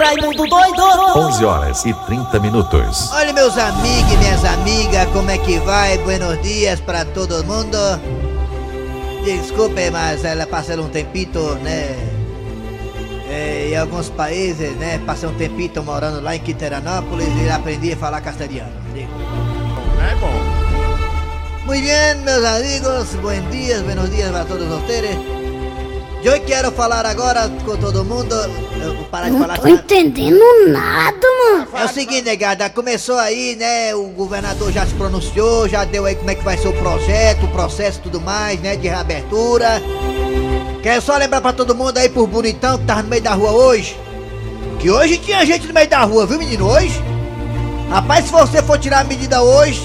Raimundo doido! 11 horas e 30 minutos. Olha, meus amigos e minhas amigas, como é que vai? Buenos dias para todo mundo. Desculpe, mas ela passa um tempito, né? É, em alguns países, né? Passei um tempito morando lá em Quiteranópolis e aprendi a falar castelhano. É bom. Muy bien, meus amigos, buen dias, buenos dias para todos vocês. Eu quero falar agora com todo mundo. Eu vou parar de Não falar. tô entendendo nada, mano. É o seguinte, negada, começou aí, né? O governador já se pronunciou, já deu aí como é que vai ser o projeto, o processo e tudo mais, né? De reabertura. Quero só lembrar pra todo mundo aí, por bonitão, que tava no meio da rua hoje. Que hoje tinha gente no meio da rua, viu, menino? Hoje? Rapaz, se você for tirar a medida hoje,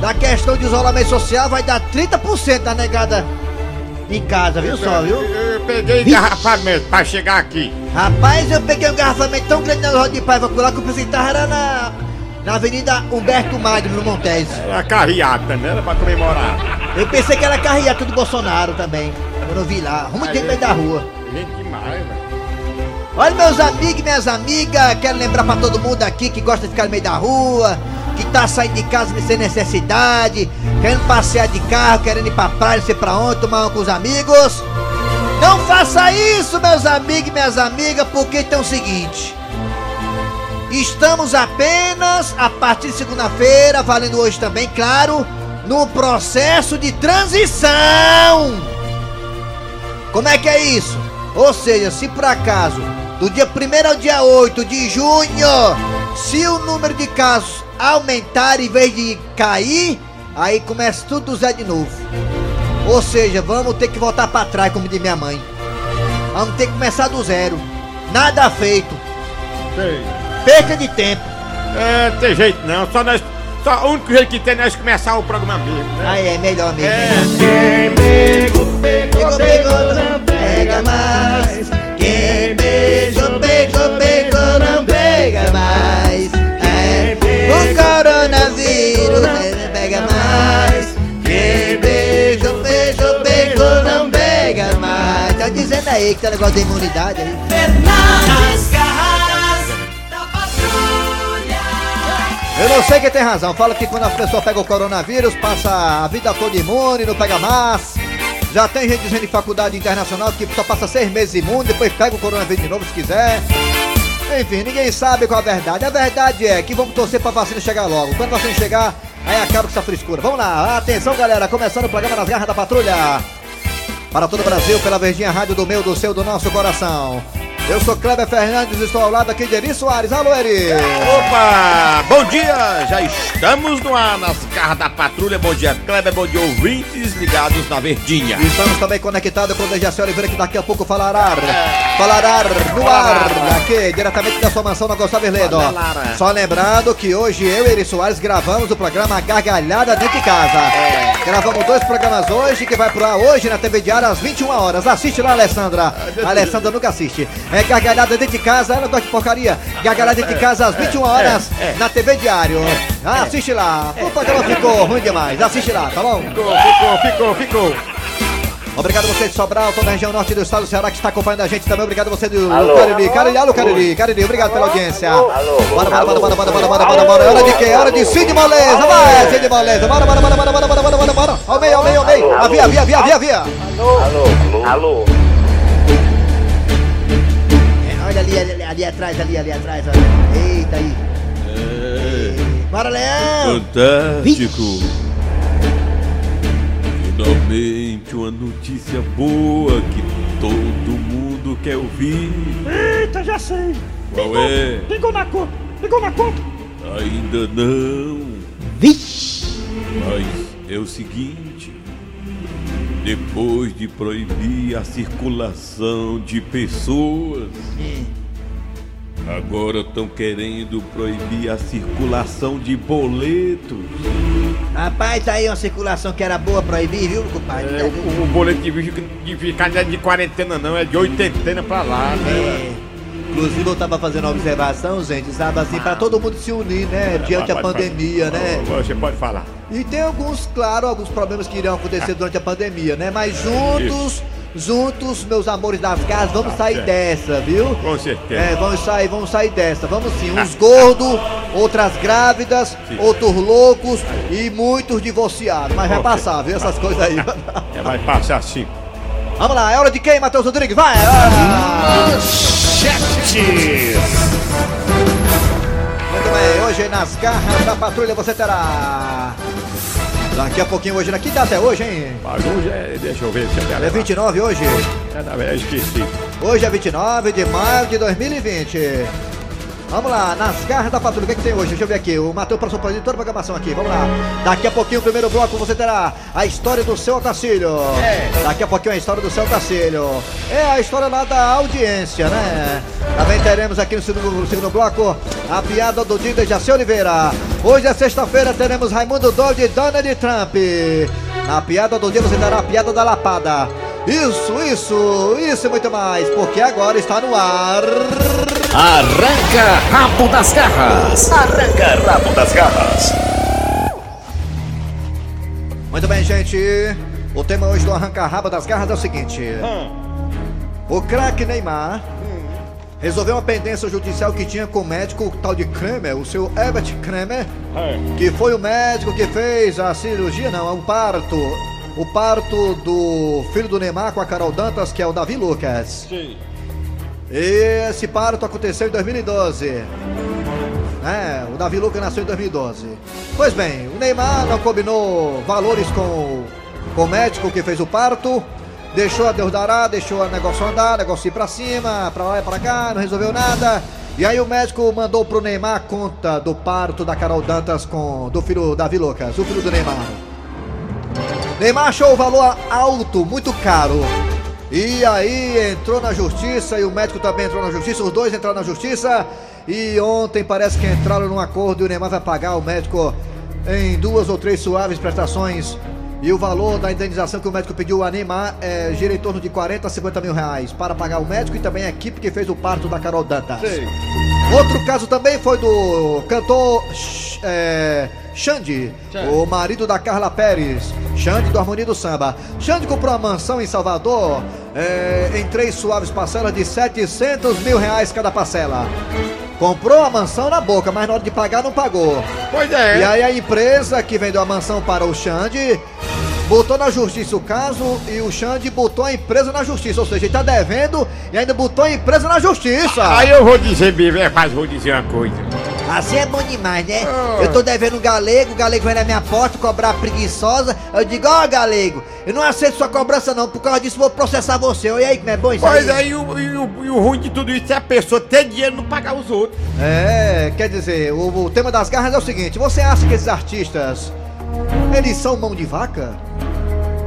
da questão de isolamento social, vai dar 30% da negada em casa, viu só, viu? Eu peguei engarrafamento pra chegar aqui. Rapaz, eu peguei um engarrafamento tão grande na roda de Paiva lá que eu pensei que tava na, na Avenida Humberto Magno, no Montes. Era carreata, né? Era pra comemorar. Eu pensei que era carreata do Bolsonaro também. Eu não vi lá. Arruma tempo meio da rua. Gente demais, né? Olha, meus amigos e minhas amigas, quero lembrar pra todo mundo aqui que gosta de ficar no meio da rua, que tá saindo de casa sem necessidade, querendo passear de carro, querendo ir pra praia, não sei pra onde, tomar um com os amigos. Não faça isso, meus amigos e minhas amigas, porque tem o seguinte. Estamos apenas, a partir de segunda-feira, valendo hoje também, claro, no processo de transição. Como é que é isso? Ou seja, se por acaso, do dia 1 ao dia 8 de junho, se o número de casos aumentar em vez de cair, aí começa tudo do zero de novo. Ou seja, vamos ter que voltar pra trás, como diz minha mãe. Vamos ter que começar do zero. Nada feito. Sei. Perca de tempo. É, tem jeito não. Só nós. Só o único jeito que tem é nós começar o programa mesmo, né? Aí é melhor mesmo. É, quem pegou, Pegou, pegou, não pega mais. Quem beijou, beijou, beijou, não pega mais. Aí que tá negócio de imunidade aí. Fernandes Garras da Patrulha! Eu não sei quem tem razão. Fala que quando a pessoa pega o coronavírus, passa a vida toda imune, não pega mais. Já tem gente dizendo em faculdade internacional que só passa seis meses imune, depois pega o coronavírus de novo se quiser. Enfim, ninguém sabe qual a verdade. A verdade é que vamos torcer pra vacina chegar logo. Quando a vacina chegar, aí acaba com essa frescura. Vamos lá, atenção galera, começando o programa nas garras da patrulha. Para todo o Brasil, pela Verdinha Rádio do meu, do seu, do nosso coração. Eu sou Kleber Fernandes, estou ao lado aqui de Eri Soares. Alô, Eri! Opa! Bom dia! Já estamos no ar nas garras da patrulha. Bom dia, Kleber. Bom dia, ouvintes ligados na Verdinha. Estamos também conectados com o Dejaci Oliveira, que daqui a pouco falará. Falará no ar, aqui, diretamente da sua mansão na Gonçalves Ledo. Só lembrando que hoje eu e Eri Soares gravamos o programa Gargalhada Dentro de Casa. Gravamos dois programas hoje, que vai pro ar hoje na TV Diário às 21 horas. Assiste lá, Alessandra. Alessandra nunca assiste. É Gargalhada Dentro de Casa, ela gosta de porcaria. Gargalhada Dentro de Casa às 21 horas na TV Diário. Ah, Assiste lá. O programa ficou ruim demais. Assiste lá, tá bom? Ficou, ficou, ficou, ficou. Obrigado você de Sobral, toda a região norte do estado do Ceará que está acompanhando a gente também. Obrigado você do Alô. Cariri. Cariri, alô Cariri, Cariri, obrigado pela audiência. Alô. Bora, bora, bora, bora, bora, bora, bora, bora, bora. Hora de quê? Hora de Cid Moleza. Vai, Cid Moleza. Bora, bora, bora, bora, bora, bora, bora, bora, bora. Ao meio, ao meio, ao meio. Alô, Avia, alô. avia, avia, avia, avia. Alô, alô. Olha ali, ali, ali atrás, ali, ali atrás. ó. Eita aí. Bora, Leão. Fantástico! Finalmente uma notícia boa que todo mundo quer ouvir. Eita, já sei. Qual é? Pingou na conta. Pingou na conta. Ainda não. Vixe. Mas é o seguinte: depois de proibir a circulação de pessoas, agora estão querendo proibir a circulação de boletos. Rapaz, tá aí uma circulação que era boa proibir, viu, compadre? É, o, o boleto de, de ficar não é de quarentena, não, é de oitentena pra lá, né? É. Inclusive eu tava fazendo uma observação, gente, sabe assim, pra todo mundo se unir, né, diante da pandemia, né? Você pode falar. E tem alguns, claro, alguns problemas que irão acontecer durante a pandemia, né? Mas juntos juntos, meus amores das garras, vamos Tá sair certo. dessa, viu? Com certeza. É, vamos sair, vamos sair dessa. Vamos sim. Uns gordos, outras grávidas, Sim. outros loucos e muitos divorciados. Mas vai passar, viu? Essas coisas aí. É, vai passar assim. vamos lá, é hora de quem, Matheus Rodrigues? Vai! Ah! Muito bem, hoje nas garras da patrulha você terá. Daqui a pouquinho hoje, que data é hoje, hein? Hoje é. Deixa eu ver se É 29 hoje? É, na verdade, esqueci. Hoje é 29 de maio de 2020. Vamos lá, nas garras da patrulha, o que, é que tem hoje? Deixa eu ver aqui. O Matheus passou por toda a programação aqui. Vamos lá. Daqui a pouquinho, o primeiro bloco, você terá a história do seu Otacílio. É. Daqui a pouquinho, a história do seu Otacílio. É a história lá da audiência, né? Também teremos aqui no segundo, no segundo bloco a piada do dia de Jaci Oliveira. Hoje é sexta-feira, teremos Raimundo Doide e Donald Trump. Na piada do dia, você terá a piada da lapada. Isso, isso, isso e muito mais, porque agora está no ar. Arranca rabo das garras. Arranca rabo das garras. Muito bem, gente. O tema hoje do Arranca-Raba das Garras é o seguinte: O craque Neymar resolveu uma pendência judicial que tinha com o médico o tal de Kremer, o seu Herbert Kremer, que foi o médico que fez a cirurgia, não, o parto. O parto do filho do Neymar com a Carol Dantas, que é o Davi Lucas. Sim. Esse parto aconteceu em 2012. É, o Davi Lucas nasceu em 2012. Pois bem, o Neymar não combinou valores com, com o médico que fez o parto. Deixou a Deus dará, deixou o negócio andar, negócio ir pra cima, pra lá e pra cá, não resolveu nada. E aí o médico mandou pro Neymar a conta do parto da Carol Dantas com do filho Davi Lucas, o filho do Neymar. Neymar achou o valor alto, muito caro. E aí entrou na justiça e o médico também entrou na justiça, os dois entraram na justiça. E ontem parece que entraram num acordo e o Neymar vai pagar o médico em duas ou três suaves prestações. E o valor da indenização que o médico pediu a Neymar é, gira em torno de 40 a 50 mil reais para pagar o médico e também a equipe que fez o parto da Carol Dantas. Outro caso também foi do cantor é, Xande, o marido da Carla Pérez. Xande do Harmonia do Samba. Xande comprou uma mansão em Salvador é, em três suaves parcelas de 700 mil reais cada parcela. Comprou a mansão na boca, mas na hora de pagar não pagou. Pois é. E aí a empresa que vendeu a mansão para o Xande botou na justiça o caso e o Xande botou a empresa na justiça. Ou seja, ele tá devendo e ainda botou a empresa na justiça. Aí eu vou dizer, Bibi, é, mas vou dizer uma coisa. Assim é bom demais, né? Ah. Eu tô devendo um galego, o galego vem na minha porta cobrar preguiçosa. Eu digo, ó galego, eu não aceito sua cobrança não, por causa disso vou processar você. E aí, como é bom isso Pois aí? é, e o, e, o, e o ruim de tudo isso é a pessoa ter dinheiro e não pagar os outros. É, quer dizer, o, o tema das garras é o seguinte: você acha que esses artistas eles são mão de vaca?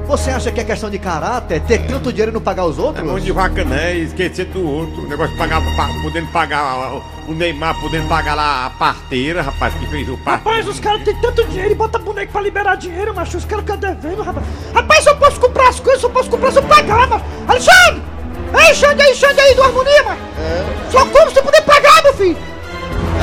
Você acha que é questão de caráter ter tanto dinheiro e não pagar os É outros? mão de vaca, né? Esquecer do outro. O negócio de pagar, pa- podendo pagar o- Neymar, podendo pagar lá a parteira, rapaz, que fez o parto. Rapaz, os caras têm tanto dinheiro e bota boneco pra liberar dinheiro, macho. Os caras ficam devendo, rapaz. Rapaz, se eu posso comprar as coisas, se eu posso comprar, se eu pagar, macho. Alexandre! Ei, Xande aí, Xande aí do Harmonia, macho. Só como se eu puder pagar, meu filho.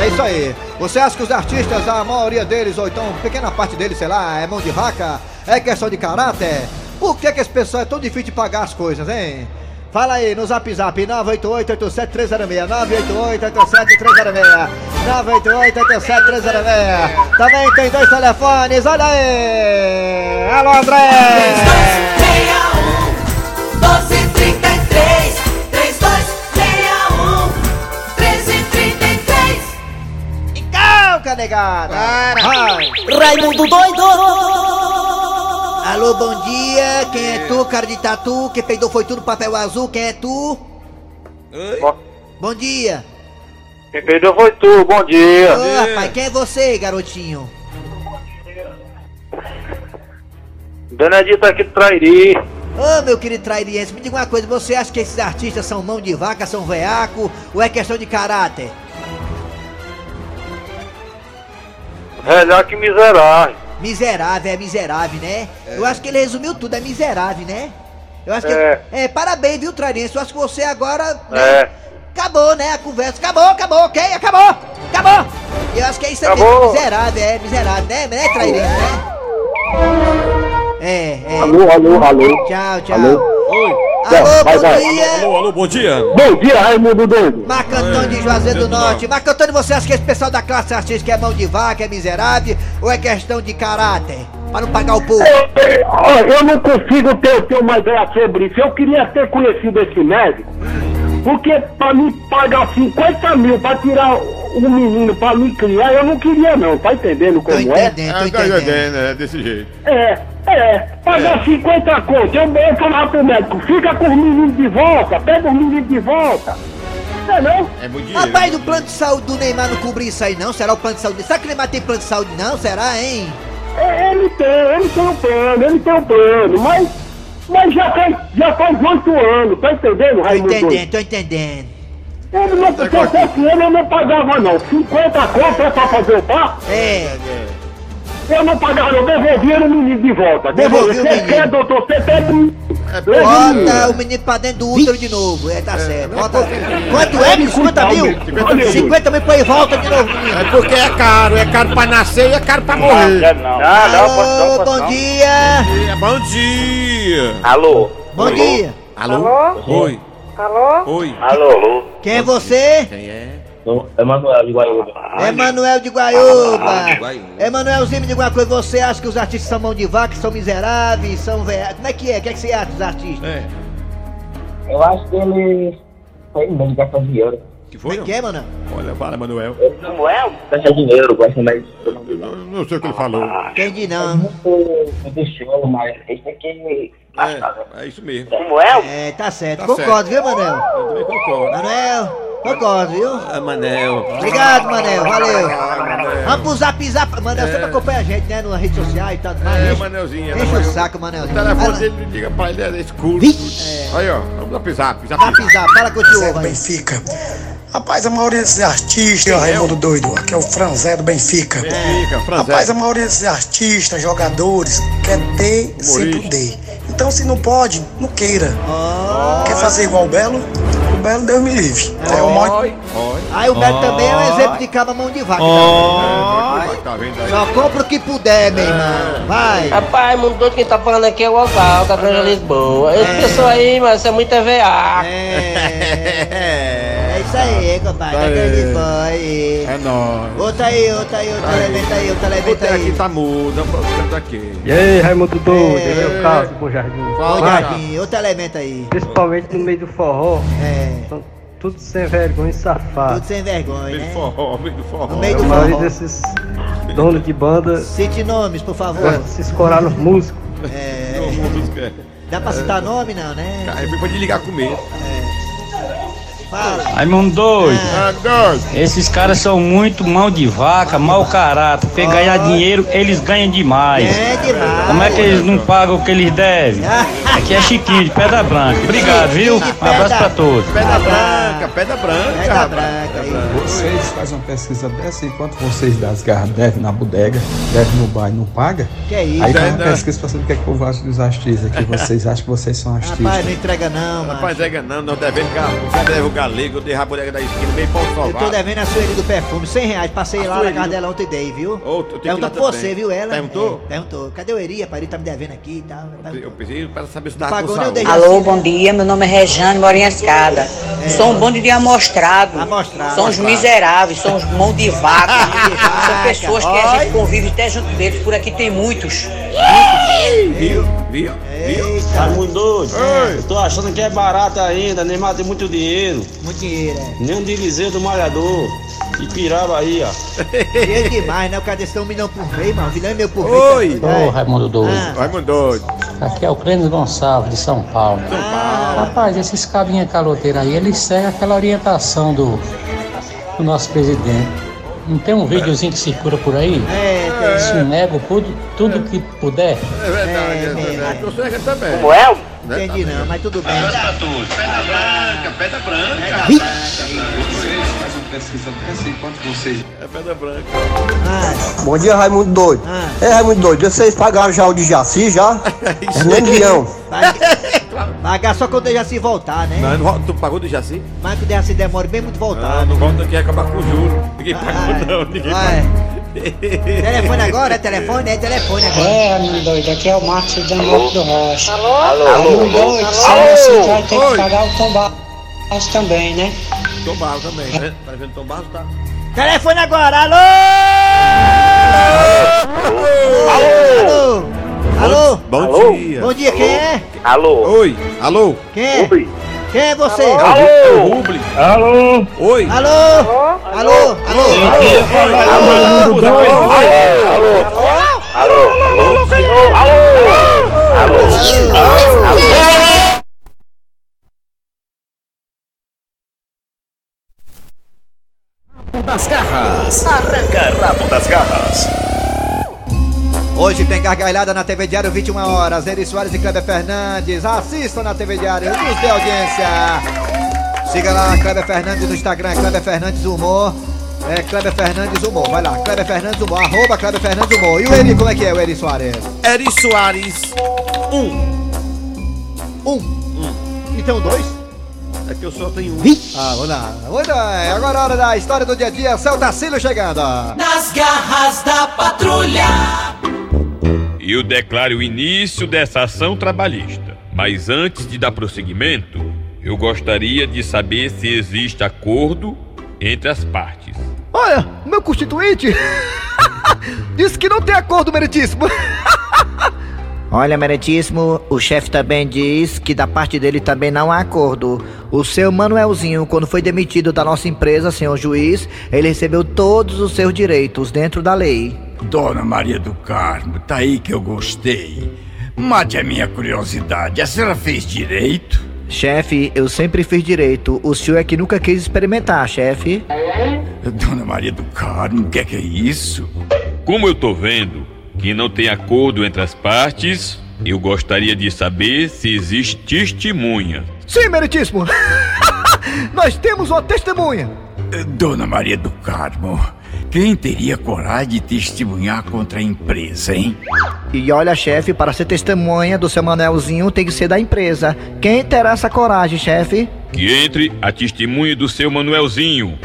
É isso aí. Você acha que os artistas, a maioria deles, ou então pequena parte deles, sei lá, é mão de vaca? É questão de caráter? Por que que esse pessoal é tão difícil de pagar as coisas, hein? Fala aí no zap zap 988-87306 988-87306 988-87306 Também tem dois telefones, olha aí! Alô André! 3261 1233 3261 1333 Calca, negada! Vai! Raimundo doido! Alô, bom dia! Quem é tu, cara de tatu? Quem peidou foi tu no papel azul? Quem é tu? Bom, Bom dia! quem perdeu foi tu, bom dia. Ô, rapaz, quem é você, garotinho? Benedito aqui do Trairi. Ô, meu querido trairiense, me diga uma coisa, você acha que esses artistas são mão de vaca, são veaco, ou é questão de caráter? Melhor que miserável. Miserável, é miserável, né? Eu acho que ele resumiu tudo, é miserável, né? Eu acho que. É. É, parabéns, viu, trairiense? Eu acho que você agora. né, É. Acabou, né? A conversa. Acabou, acabou, ok? Acabou! Acabou! Eu acho que é isso aí Acabou. mesmo. Miserável, é, miserável, né? Né, né? É, é. Alô, alô, alô. Tchau, tchau. Alô? Alô, vai, bom vai. dia. Alô, alô, bom dia. Bom dia, Raimundo Doido. Marco Antônio de Juazeiro do Norte. Marco Antônio, você acha que esse pessoal da classe artística é mão de vaca, é miserável? Ou é questão de caráter? Pra não pagar o povo? Eu, eu não consigo ter, ter uma ideia sobre isso. Eu queria ter conhecido esse médico, porque pra me pagar 50 mil pra tirar um menino pra me criar, eu não queria não, tá entendendo Tô como é? entendendo, tô É, tá entendendo. entendendo, é desse jeito. É, é, pagar 50 conto. Eu, eu falava pro médico, fica com os meninos de volta, pega os meninos de volta. Não é não? É muito dinheiro. Rapaz, o plano de saúde do Neymar não cobre isso aí não? Será o plano de saúde? Será que o Neymar tem plano de saúde não? Será, hein? É, Ele tem, ele tem um plano, ele tem um plano, mas, mas já faz, já faz 8 anos, tá entendendo, Tô Raimundo? entendendo, tô entendendo. Ele não, se eu fosse ele, eu não pagava não. 50 conto é pra fazer o par? É, Eu não pagava, eu devolvia o menino de volta. Devolvia Você quer, doutor? Você pede. É Leva o menino. bota o menino pra dentro do útero de novo. É, tá certo. Bota. Quanto é, Pode 50 cuidar, mil? meu. Olha, 50 mil pra ir volta de novo. É porque é caro, é caro pra nascer e é caro pra morrer. não. Alô, bom dia. É, Bom dia. Alô? Bom dia. Alô? Oi. Alô? Oi. Alô, alô? Quem é você? Quem é? Emanuel de Guaiúba. Emanuel de Guaiúba. Emanuelzinho de alguma coisa, você acha que os artistas são mão de vaca, são miseráveis, são velhos? Como é que é? O que, é que você acha dos artistas? É. Eu acho que ele foi mesmo de gastar dinheiro. Que Como foi? é que é, Manuel? Olha, fala, Manuel. Samuel? Gastar dinheiro, gosta mais de Eu não sei o que ele falou. Entendi não. muito muito show, mas gastar, né? É, é isso mesmo. Samuel? É, tá certo. Tá Concordo, viu, Manuel? Eu também concordo. Manuel, concordo, viu? Ah, Manel. Obrigado, Manel, valeu. Ah, Manel. Vamos pro zap zap. Manel sempre acompanha a gente, né? Nas redes sociais e tudo mais. É, Enche- Manelzinho. é o Manel. saco, O Manelzinho. telefone Fala- dele liga pra ele, é escuro. Vixe. Aí, ó. Vamos lá pro zap. Zap. Zap zap, fala com o tio ovo aí. Benfica. Rapaz, a maioria desses artistas, Raimundo Doido, aqui é o Franzé do Benfica. Fica, Rapaz, Franzé. a maioria desses artistas, jogadores, quer ter sem Humorista. Então, se não pode, não queira. Ó. Quer fazer igual o Belo? O Belo, Deus me livre. É o maior Oi. Oi. Aí o Beto também é um exemplo de caba mão de vaca. É, Tá vendo aí? Só compra o que puder, meu irmão. Vai. Rapaz, mundo todo quem tá falando aqui é o Oswaldo, da Granja Lisboa. Esse pessoal aí, mas é muito veaco. É. É isso aí, compadre. Tá aí. Aquele boy. É nóis. Outra aí, outra aí, outro elemento aí, outro elemento Botei aqui, aí. tá mudo. Vamos aqui. E aí, Raimundo Doido, É. esse é o caso do Bom Jardim. Ô, Fala, Jardim, outro elemento aí. Principalmente no meio do forró, É. são tudo sem vergonha e safado. Tudo sem vergonha, Meio do né? forró, meio do forró. No meio A do forró. desses donos de banda Cite nomes, por favor. de se escorar nos músicos. É. Dá pra citar nome, não, né? Aí foi pra te ligar com medo. Raimundo doido. Ah, doido. Esses caras são muito mão de vaca, mau caráter. Porque ganhar dinheiro, eles ganham demais. É demais. Como é que eles não pagam o que eles devem? Aqui é Chiquinho de Pedra Branca. Obrigado, viu? Um abraço pra todos. Pedra branca, pedra branca. Pedra branca aí. Vocês fazem uma pesquisa dessa enquanto vocês das garras devem na bodega, devem no bar e não paga? Que é isso? Aí faz uma Deve- pesquisa pra saber o que é que o povo acha dos artistas, que vocês acham que vocês são artistas. Rapaz, não entrega não, mano. Rapaz, é não, não devendo galo. Deve o galego, eu dei a bodega da esquina, meio pão Eu tô devendo a Sueli do perfume, 100 reais. Passei A lá na casa dela ontem e dei, viu? Ir Perguntou pra você, também. viu? Ela. Perguntou? É, perguntou. Cadê o Eri? Rapaz, ele tá me devendo aqui e tal. Eu pensei para saber se com pagou saúde. dei- Alô, bom dia. Meu nome é Rejane Morinha Escada. Sou um bando de amostrado. Amostrado. São os miseráveis, são os mão de vaca. são pessoas que a gente convive até junto deles. Por aqui tem muitos. Viu? Viu? Eita, Raimundo doido. Oi. Eu tô achando que é barato ainda, Neymar tem muito dinheiro. muito dinheiro, é. Nem um diviseu do malhador. E pirava aí, ó. Dinheiro demais, né? O cara desse tem um milhão por mês, mano. Um milhão e meio por mês. Oi. tá doido, é. Raimundo doido. Ah, Vai, mano, doido. Aqui é o Clênis Gonçalves, de São Paulo. Rapaz, esses cabinha caloteiros aí, eles seguem aquela orientação do, do nosso presidente. Não tem um videozinho que circula por aí? É, Se nega tudo, tudo que puder. É verdade, É, é que também. Samuel? não entendi não, mas tudo bem. Pedra branca, pedra branca. Vocês fazem uma pesquisa dessa enquanto vocês É pedra branca. Ah, Bom dia, Raimundo Doido. ah, É, Raimundo Doido, vocês pagaram já o de Jaci já? Hernando Guião. vai- Pagar só quando já se voltar, né? Não, não, tu pagou do Jaci? Mas quando já se demora bem muito voltar. Ah, não volta aqui, acabar com o juro. Ninguém pagou não, ninguém pagou. Telefone agora, é telefone, é telefone agora. É, meu doido, aqui é o Marcos da Alô? do Rocha. Alô? Alô? Alô? Meu doido, Alô? você vai ter Oi. que pagar o tombado também, né? Tom Barros também, né? Tá vendo Tom Barros? Tá. Telefone agora, alô? Alô? Alô? Bom Alô? dia. Bom dia, quem é? Alô. Oi. Alô. Quem é? Quem é você? É o Rubli. Alô? Oi. Alô? Alô? Alô? das garras. Arranca rabo das garras. Hoje tem gargalhada na TV Diário 21 horas. Eri Soares e Kleber Fernandes. Assistam na TV Diário. Nos dê audiência. Siga lá Kleber Fernandes no Instagram. Kleber Fernandes Humor. É Kleber Fernandes Humor. Vai lá. Kleber Fernandes Humor. Arroba Kleber Fernandes Humor. E o Eri, como é que é o Eri Soares? Eri Soares 1. Um. Então dois? É que eu só tenho um. Ah, vamos lá. Muito bem. Agora é hora da história do dia a dia. Celtacílio chegando. Nas garras da patrulha. Eu declaro o início dessa ação trabalhista. Mas antes de dar prosseguimento, eu gostaria de saber se existe acordo entre as partes. Olha, meu constituinte disse que não tem acordo meritíssimo. Olha, meritíssimo, o chefe também diz que da parte dele também não há acordo. O seu Manuelzinho, quando foi demitido da nossa empresa, senhor juiz, ele recebeu todos os seus direitos dentro da lei. Dona Maria do Carmo, tá aí que eu gostei. Mate a minha curiosidade, a senhora fez direito? Chefe, eu sempre fiz direito. O senhor é que nunca quis experimentar, chefe. Dona Maria do Carmo, o que é que é isso? Como eu tô vendo que não tem acordo entre as partes, eu gostaria de saber se existe testemunha. Sim, meritíssimo. Nós temos uma testemunha. Dona Maria do Carmo, quem teria coragem de testemunhar contra a empresa, hein? E olha, chefe, para ser testemunha do seu Manuelzinho tem que ser da empresa. Quem terá essa coragem, chefe? Que entre a testemunha do seu Manuelzinho.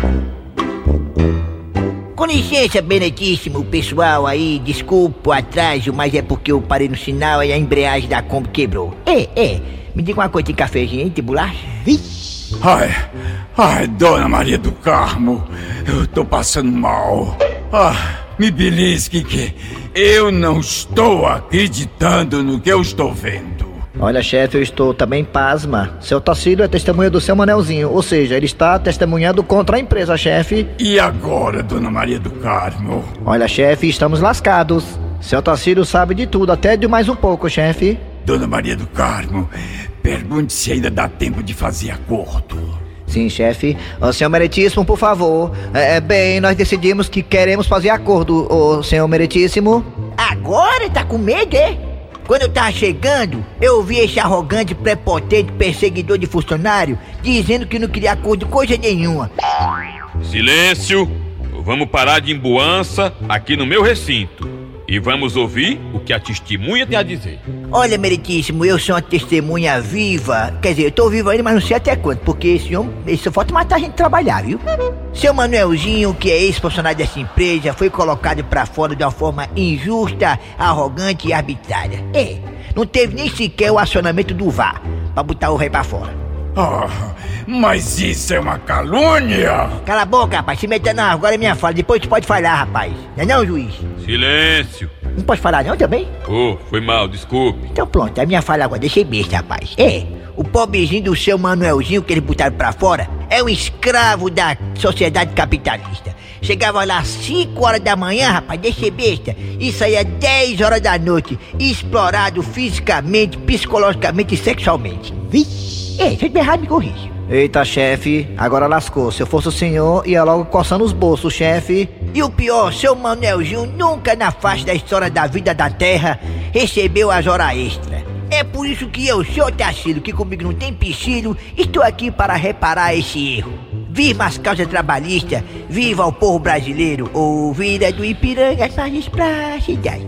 Com licença, Benedíssimo, pessoal aí, desculpa o atraso, mas é porque eu parei no sinal e a embreagem da Kombi quebrou. É, é, me diga uma coisa, tem cafezinho tem bolacha? Ai, ai, Dona Maria do Carmo, eu tô passando mal. Ah, me belisque que eu não estou acreditando no que eu estou vendo. Olha, chefe, eu estou também pasma. Seu Tacílio é testemunha do seu Manelzinho, ou seja, ele está testemunhando contra a empresa, chefe. E agora, Dona Maria do Carmo? Olha, chefe, estamos lascados. Seu Tacílio sabe de tudo, até de mais um pouco, chefe. Dona Maria do Carmo, pergunte se ainda dá tempo de fazer acordo. Sim, chefe. Senhor Meritíssimo, por favor. É, é, bem, nós decidimos que queremos fazer acordo, ô, senhor Meritíssimo. Agora tá com medo, é? Quando eu tava chegando, eu ouvi esse arrogante, prepotente perseguidor de funcionário dizendo que não queria acordo de coisa nenhuma. Silêncio! Vamos parar de emboança aqui no meu recinto. E vamos ouvir o que a testemunha tem a dizer. Olha, meritíssimo, eu sou uma testemunha viva. Quer dizer, eu tô vivo ainda, mas não sei até quanto, porque esse homem, ele só falta matar a gente trabalhar, viu? Seu Manuelzinho, que é ex-funcionário dessa empresa, foi colocado pra fora de uma forma injusta, arrogante e arbitrária. É, não teve nem sequer o acionamento do VAR pra botar o rei pra fora. Ah, mas isso é uma calúnia! Cala a boca, rapaz, se meta não, agora é minha fala, depois tu pode falar, rapaz. Não é não, juiz? Silêncio! Não pode falar não também? Oh, foi mal, desculpe. Então pronto, a minha fala agora, deixei besta, rapaz. É, o pobrezinho do seu Manuelzinho que eles botaram pra fora é um escravo da sociedade capitalista. Chegava lá às 5 horas da manhã, rapaz, deixei besta, e saía 10 horas da noite, explorado fisicamente, psicologicamente e sexualmente. Vixe, é, se eu estiver errado, me corrija. Eita, chefe, agora lascou. Se eu fosse o senhor, ia logo coçando os bolsos, chefe. E o pior, seu Manuelzinho nunca na face da história da vida da terra recebeu as horas extras. É por isso que eu, seu Tacílio, que comigo não tem piscílio, estou aqui para reparar esse erro. Viva as causas trabalhistas, viva o povo brasileiro, ouvida do Ipiranga, as margens pra cidade.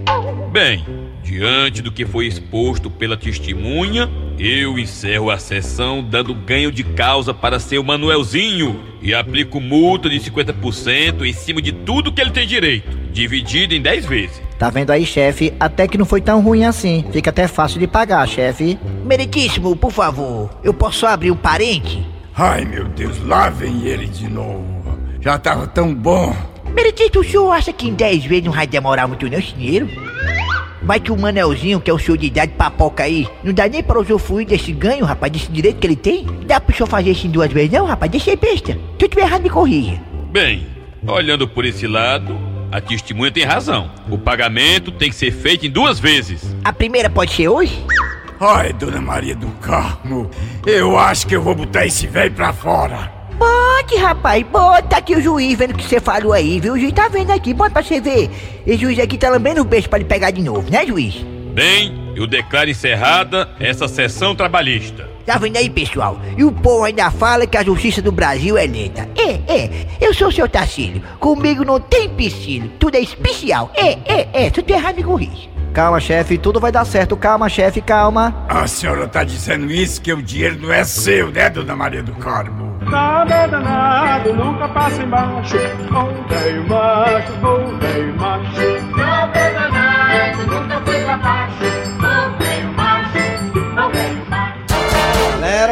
Bem, diante do que foi exposto pela testemunha, eu encerro a sessão dando ganho de causa para seu Manuelzinho e aplico multa de 50% em cima de tudo que ele tem direito, dividido em 10 vezes. Tá vendo aí, chefe? Até que não foi tão ruim assim. Fica até fácil de pagar, chefe. Meritíssimo, por favor, eu posso abrir um parente? Ai, meu Deus, lá vem ele de novo. Já tava tão bom. Meretito, o senhor acha que em 10 vezes não vai demorar muito não esse dinheiro? Vai que o Manelzinho, que é o senhor de idade papoca aí, não dá nem pra usufruir desse ganho, rapaz, desse direito que ele tem? Dá pro senhor fazer isso em duas vezes não, rapaz? Deixa aí besta. Se eu tiver errado, me corrija. Bem, olhando por esse lado, a testemunha tem razão. O pagamento tem que ser feito em duas vezes. A primeira pode ser hoje? Ai, dona Maria do Carmo, eu acho que eu vou botar esse velho pra fora. Bote, rapaz, bota aqui o juiz vendo o que você falou aí, viu? O juiz tá vendo aqui, bota pra você ver. Esse juiz aqui tá lambendo o beijo pra ele pegar de novo, né, juiz? Bem, eu declaro encerrada essa sessão trabalhista. Tá vendo aí, pessoal? E o povo ainda fala que a justiça do Brasil é lenta. É, é, eu sou o seu Tacílio. Comigo não tem empecilho, tudo é especial. É, é, é, se eu tô errado, me corrija. Calma, chefe, tudo vai dar certo. Calma, chefe, calma. A senhora tá dizendo isso que o dinheiro não é seu, né, dona Maria do Carmo? Nada danado, nunca passa embaixo. Ô velho macho, ô velho macho.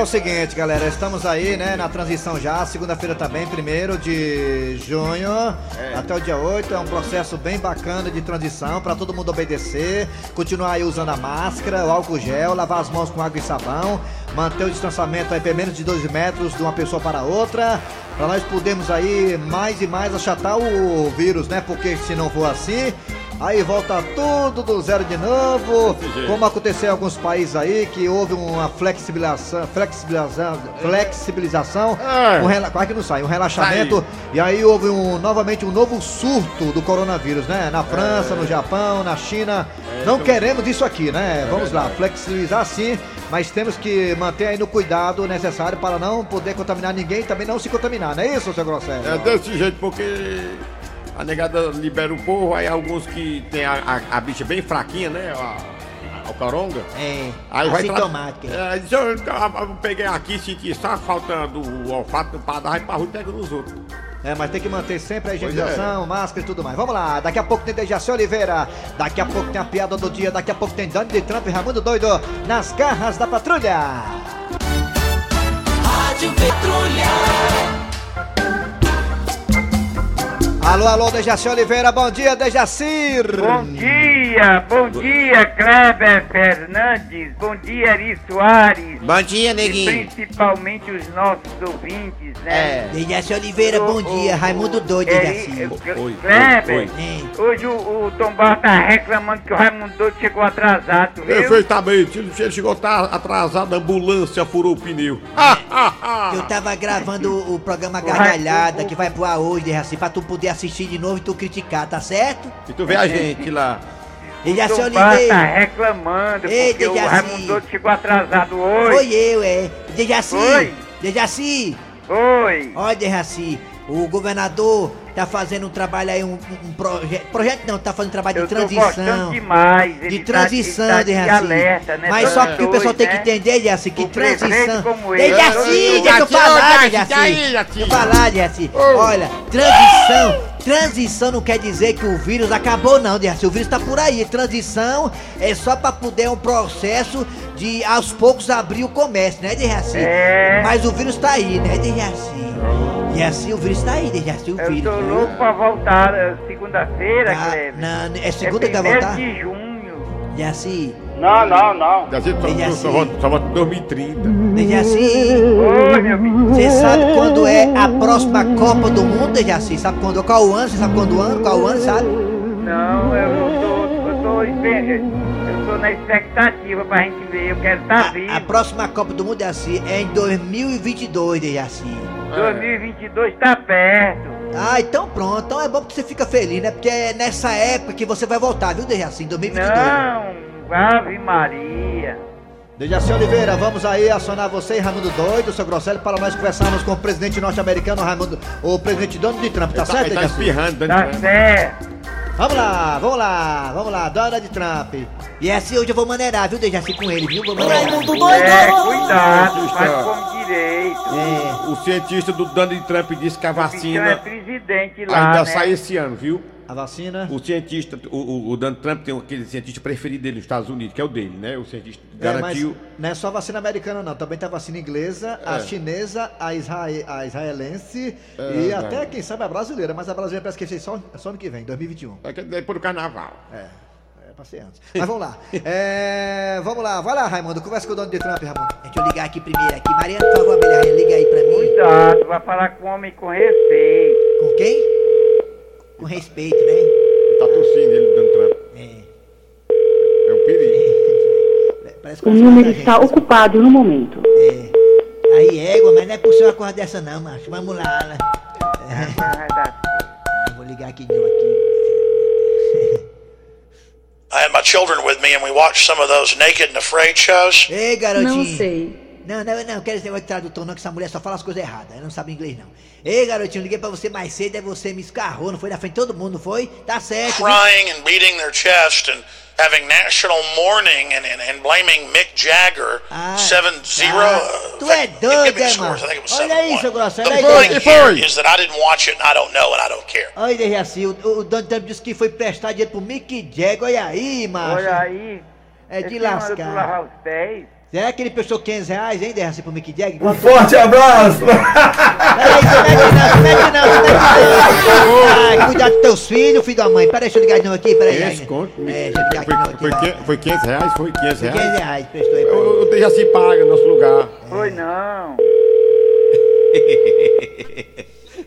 Seguinte, galera, estamos aí, né, na transição já, segunda-feira também, primeiro de junho, até o dia 8, é um processo bem bacana de transição para todo mundo obedecer, continuar aí usando a máscara, o álcool gel, lavar as mãos com água e sabão, manter o distanciamento aí pelo menos de 2 metros de uma pessoa para outra, para nós podermos aí mais e mais achatar o vírus, né, porque se não for assim, Aí volta tudo do zero de novo, como aconteceu em alguns países aí, que houve uma flexibilização, flexibilização, flexibilização, É. um rela, quase que não sai, um relaxamento, e aí houve um, novamente um novo surto do coronavírus, né? Na França, no Japão, na China. Não queremos isso aqui, né? Vamos lá, flexibilizar sim, mas temos que manter aí no cuidado necessário para não poder contaminar ninguém e também não se contaminar, não é isso, seu Grosselio? É desse jeito, porque a negada libera o povo, aí alguns que tem a, a, a bicha bem fraquinha, né? A, a, o coronga. É, Aí vai tra- assintomática. É, eu, eu- eu peguei aqui, senti só faltando o olfato para dar, vai pra rua e pega nos outros. É, mas tem que manter sempre a Pois higienização, máscara e tudo mais. Vamos lá, daqui a pouco tem Dejaci Oliveira, daqui a pouco tem a piada do dia, daqui a pouco tem Dani de Trump e Raimundo Doido nas garras da patrulha. Rádio Patrulha. Alô, alô, Dejaci Oliveira, bom dia, Dejacir! Bom dia, bom dia, Kleber Fernandes, bom dia, Ari Soares. Bom dia, E neguinho. principalmente os nossos ouvintes, né? É. Dejaci Oliveira, bom dia. Raimundo doido, É, Dejaci. é, Kleber, hoje o, o Tom Barra tá reclamando que o Raimundo Doido chegou atrasado, viu? Perfeitamente, ele chegou atrasado, a ambulância furou o pneu. Eu tava gravando o, o programa Gargalhada, que vai pro ar hoje, Dejaci, pra tu poder assistir de novo e tu criticar, tá certo? E tu vê a gente lá. Dejaci o Tom Barra tá Oliveira. reclamando Ei, porque o Dejaci. Raimundo Doido chegou atrasado hoje. Foi eu, é. Dejaci. Oi. Dejaci. Oi. Olha, Dejaci, o governador tá fazendo um trabalho aí, um, um projeto. Projeto não, tá fazendo um trabalho Eu de transição. demais. Ele De tá- transição, ele tá de alerta, né? Mas só que o pessoal tem que né? entender, Dejaci, que O transição. Dejaci, deixa eu falar. Dejaci, Deixa eu falar, Dejaci. Olha, transição. Transição não quer dizer que o vírus acabou, não, Dejaci. O vírus tá por aí. Transição é só pra poder um processo de aos poucos abrir o comércio, né, Dejaci? É. Mas o vírus tá aí, né, Dejaci? Dejaci, o vírus tá aí, Dejaci, o Eu vírus. tô viu? louco pra voltar eh, segunda-feira, Ah, Kleber. não, é segunda que vai voltar? de junho. Dejaci. Não, não, não. Só, Dejaci. só, volta- só volta em 2030. Dejaci. Oi, meu menino. Você sabe quando é a próxima Copa do Mundo, Dejaci? Sabe quando? Qual o ano? Você sabe quando o ano? Qual o ano, sabe? Não, eu não tô, eu tô, eu tô na expectativa pra gente ver, eu quero estar vivo. A próxima Copa do Mundo é assim, é em 2022, Dejaci. 2022 tá perto. Ah, então pronto. Então é bom que você fica feliz, né? Porque é nessa época que você vai voltar, viu, Dejaci? Em 2022. Não, Ave Maria. Dejaci Oliveira, vamos aí acionar você e Raimundo Doido, seu Grosselio, para nós conversarmos com o presidente norte-americano, Raimundo, o presidente Donald Trump, tá Ele tá- certo, ele tá Dejaci? espirrando, Tá certo. Vamos lá, vamos lá, vamos lá, Donald Trump. E essa hoje eu vou maneirar, viu, Dejaci, com ele, viu? Vou maneirar. Raimundo doido! É, cuidado, faz como direito. O cientista do Donald Trump disse que a é vacina presidente lá, ainda né? sai esse ano, viu? A vacina? O cientista, o, o, o Donald Trump tem aquele cientista preferido dele nos Estados Unidos, que é o dele, né? O cientista É, garantiu. mas não é só vacina americana, não. Também tem a vacina inglesa, a É. chinesa, a, israe- a israelense É, e é. até, quem sabe, a brasileira. Mas a brasileira parece que fez só, só ano que vem, 2021. É que depois do carnaval. É. É pra ser antes. Mas vamos lá. É, vamos lá. Vai lá, Raimundo. Conversa com o dono de Trump, Raimundo. Deixa eu ligar aqui primeiro aqui. Mariana, por favor, Abelha, liga aí pra mim. Cuidado, vai falar com homem com respeito. Com quem? Com respeito, né? Ele tá tossindo, ele, Donald Trump. É um perigo. Parece O número está ocupado no momento. Aí, égua, mas não é possível uma coisa dessa não, macho. Vamos lá, né? Eu vou ligar aqui de novo aqui. I had my children with me and we watched some of those naked and afraid shows. Ei, garotinho. Não sei. Não, não, não, quero esse negócio de tradutor não, que essa mulher só fala as coisas erradas. Ela não sabe inglês, não. Ei, garotinho, liguei pra você mais cedo, é você me escarrou, não foi na frente de todo mundo, não foi? Tá certo. Crying and beating their chest and having national mourning and, and, and blaming Mick Jagger 7-0. Ah, tu é doido, é, mano? Olha aí, seu grosso, olha The aí. point here is that I didn't watch it and I don't know and I don't care. Olha, Dejaci, o, o Donald Trump disse que foi prestar dinheiro pro Mick Jagger, olha aí, macho. Olha aí. É de lascar. lavar os pés. Será que ele prestou 500 reais, hein, Dejaci, pro Mick Jagger? Um forte abraço! Peraí, não mete não, não mete não, não mete não. Ai, cuidado dos teus filhos, filho da mãe. Peraí, deixa eu ligar de novo aqui, peraí. Esse conto. É, deixa eu ligar aqui de novo aqui. Foi, que- foi 500 reais? Foi 500 Foi reais? 500 reais, prestou aí eu já se paga no nosso lugar. Foi não.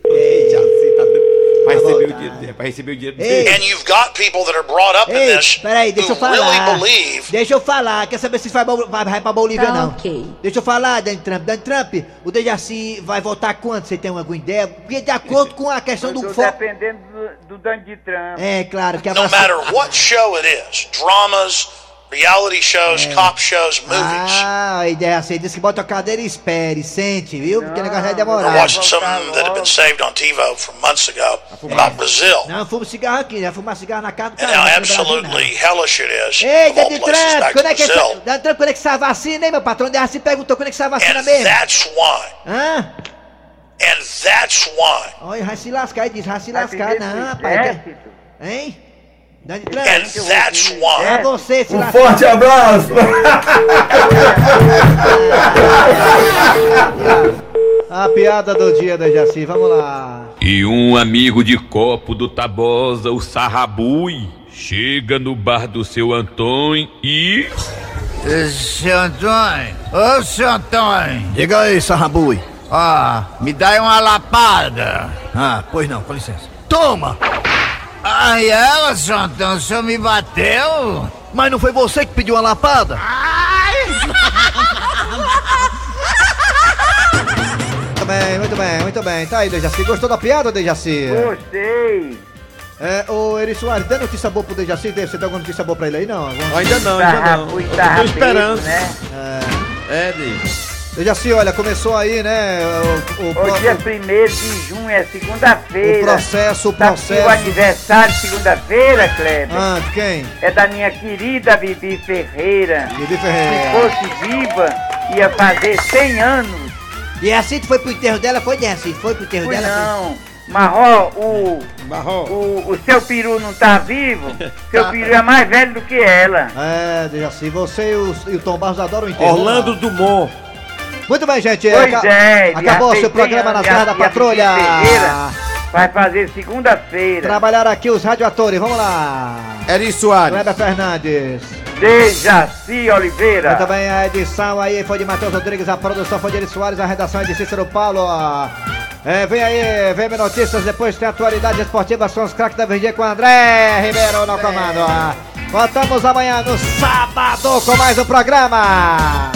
Ei, já se tá dando. Vai receber o dinheiro, vai receber o dinheiro dele. And you've got people that are brought up in Ei, this peraí, deixa eu falar. really believe Deixa eu falar. Quer saber se vai, vai, vai pra Bolívia Tá, não? ok. Deixa eu falar, Dan Trump. Dan Trump, o Dejaci vai votar quando? Você tem alguma ideia? Porque de acordo com a questão Eu do tô foco. dependendo do, do Donald Trump. É, claro que a no matter what show it is dramas, reality shows, cop shows, movies. Ah, a ideia assim, disse que bota a cadeira e espere, sente, viu? Porque o negócio vai I demorar. watched something that had been saved on TiVo from months ago about Brazil. Não, fuma cigarro aqui, já fumar cigarro na casa do And cara. how no Brasil, não. absolutely hellish it is. Ei, of all Dan places Trump, quando é que Brazil. essa, Dan Trump, quando é que essa vacina, hein, meu patrão? Dan se perguntou quando é que essa vacina And mesmo. that's why. Hã? And that's why. Olha, vai se lascar, ele diz, vai se lascar, não, rapaz. exército? Hein? Dan Trump. And that's why. É você Um forte abraço! A piada do dia da Jaci, vamos lá. E um amigo de copo do Tabosa, o Sarrabui, chega no bar do seu Antônio e. Seu Antônio, ô seu Antônio, Diga aí, Sarrabui. ó, me dá aí uma lapada. Ah, pois não, com licença. Toma! Ai, ela, seu Antônio, o senhor me bateu? Mas não foi você que pediu uma lapada? Muito bem, muito bem, muito bem. Tá aí, Dejaci. Gostou da piada, Dejaci? Gostei. É, ô Eri Soares, tem notícia boa pro Dejaci? Você tem alguma notícia boa pra ele aí, não? Alguma- Ainda não, Tá ainda não. rapo- Eu tá tô esperando. né? É, Dei. Dejaci, olha, começou aí, né? O, o, Hoje pro- é 1 de junho, é segunda-feira. o processo, o que processo. o aniversário segunda-feira, Kleber, Ah, de quem? é da minha querida Bibi Ferreira. Bibi Se Ferreira. fosse viva, ia fazer 100 anos. E é assim tu foi pro enterro dela? Foi, Dejaci? Foi pro enterro Fui dela? não. Marró, o, Barró. o, o seu peru não tá vivo? Seu peru é mais velho do que ela. É, Dejaci, você e o, e o Tom Barros adoram o enterro. Orlando Dumont. Muito bem, gente. Pois aca- é, Acabou já seu programa 100 nas anos, garras e da e patrulha. Vai fazer segunda-feira. Trabalharam aqui os radioatores, vamos lá. Eri Soares. Kleber Fernandes. Dejaci Oliveira. Muito bem, a edição aí foi de Matheus Rodrigues, a produção foi de Eri Soares, a redação é de Cícero Paulo. É, vem aí, vem notícias, depois tem atualidades esportivas, são os craques da VG com André Ribeiro no comando. Voltamos amanhã no sábado com mais um programa.